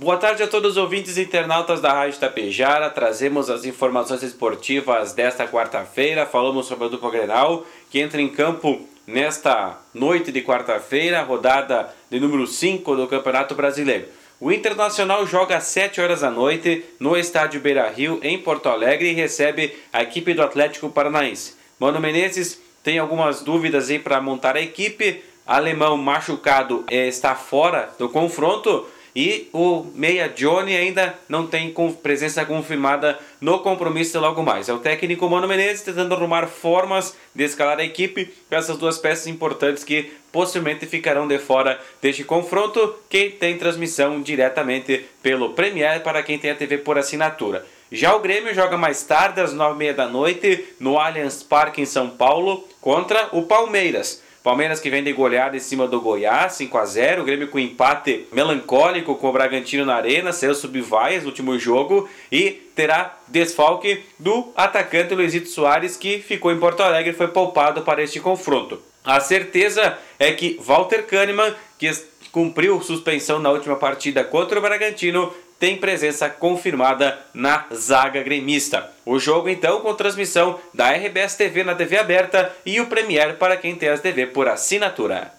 Boa tarde a todos os ouvintes e internautas da Rádio Tapejara. Trazemos as informações esportivas desta quarta-feira. Falamos sobre a dupla Grenal, que entra em campo nesta noite de quarta-feira, rodada de número 5 do Campeonato Brasileiro. O Internacional joga às 7 horas da noite no estádio Beira Rio, em Porto Alegre, e recebe a equipe do Atlético Paranaense. Mano Menezes tem algumas dúvidas aí para montar a equipe. Alemão machucado eh, está fora do confronto e o Meia Johnny ainda não tem presença confirmada no compromisso logo mais. É o técnico Mano Menezes tentando arrumar formas de escalar a equipe com essas duas peças importantes que possivelmente ficarão de fora deste confronto, que tem transmissão diretamente pelo Premier para quem tem a TV por assinatura. Já o Grêmio joga mais tarde, às nove e meia da noite, no Allianz Parque em São Paulo, contra o Palmeiras. Palmeiras que vem de goleada em cima do Goiás, 5 a 0 O Grêmio com empate melancólico com o Bragantino na Arena, subvaias no último jogo e terá desfalque do atacante Luizito Soares que ficou em Porto Alegre e foi poupado para este confronto. A certeza é que Walter Kahneman, que cumpriu suspensão na última partida contra o Bragantino, tem presença confirmada na zaga gremista. O jogo então com transmissão da RBS TV na TV aberta e o Premier para quem tem as TV por assinatura.